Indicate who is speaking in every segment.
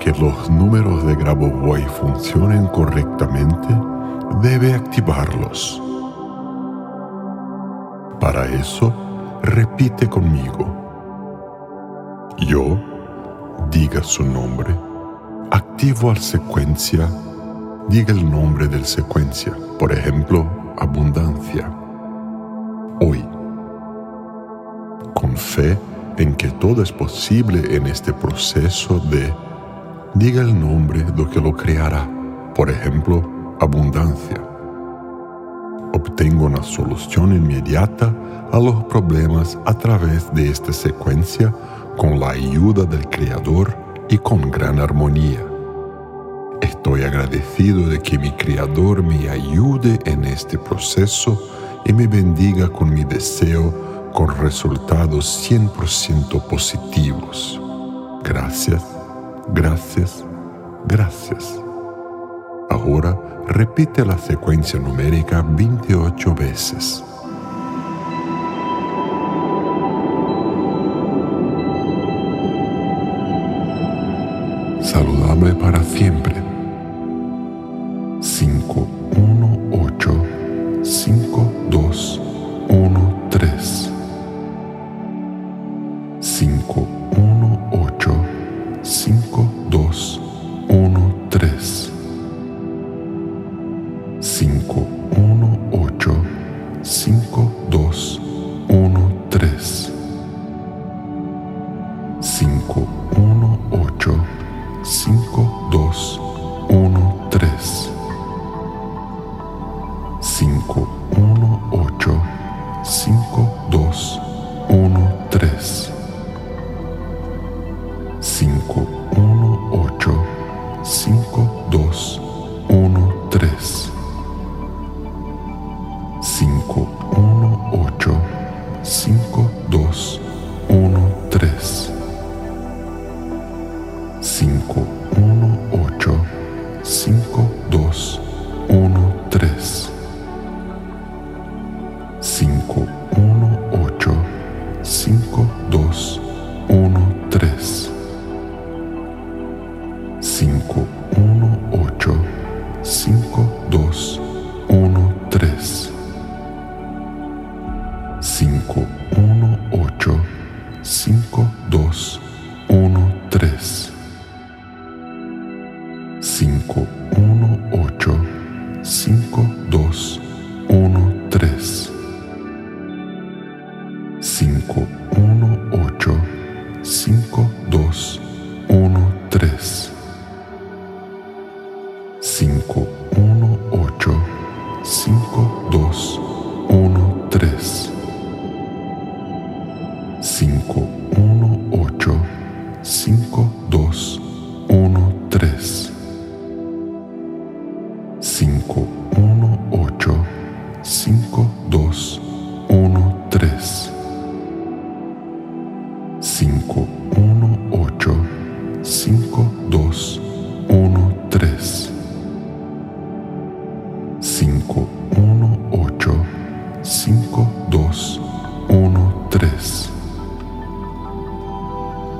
Speaker 1: que los números de Grabovoi funcionen correctamente, debe activarlos. Para eso, repite conmigo. Yo, diga su nombre, activo al secuencia, diga el nombre del secuencia, por ejemplo, abundancia. Hoy, con fe en que todo es posible en este proceso de, diga el nombre de que lo creará, por ejemplo, abundancia. Obtengo una solución inmediata a los problemas a través de esta secuencia con la ayuda del Creador y con gran armonía. Estoy agradecido de que mi Creador me ayude en este proceso y me bendiga con mi deseo con resultados 100% positivos. Gracias, gracias, gracias. Ahora repite la secuencia numérica 28 veces. Saludable para siempre. 5, 1, 8, 5, 2, 1, 3. 5, 1, 8, 5, 2, 1, 3. 5, 1, 8, 5, 2, 1, 3. 5, 1, 8, 5, 2, 1, 3. 5, 2, 1, 3. 5, 1, 8, 5, 2, 1, 3. 5, 1, 8, 5, 2, 1, 3. 5, 1, 8, 5, 2, 1, 3. 5,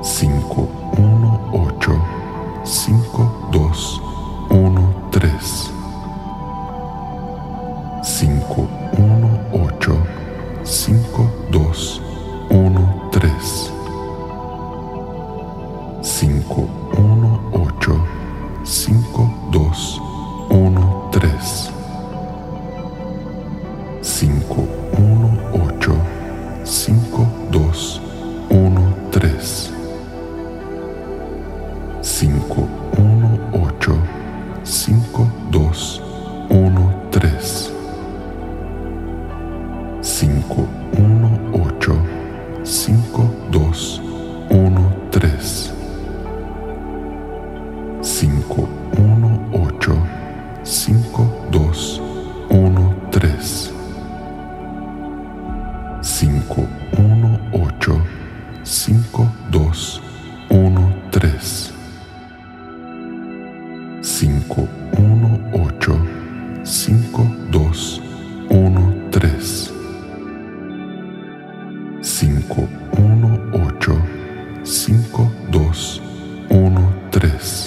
Speaker 1: cinco uno ocho, cinco dos, uno tres, cinco uno ocho, cinco dos, uno tres, cinco uno ocho, cinco dos, 518 5213 518 5213 518 5213 518 5213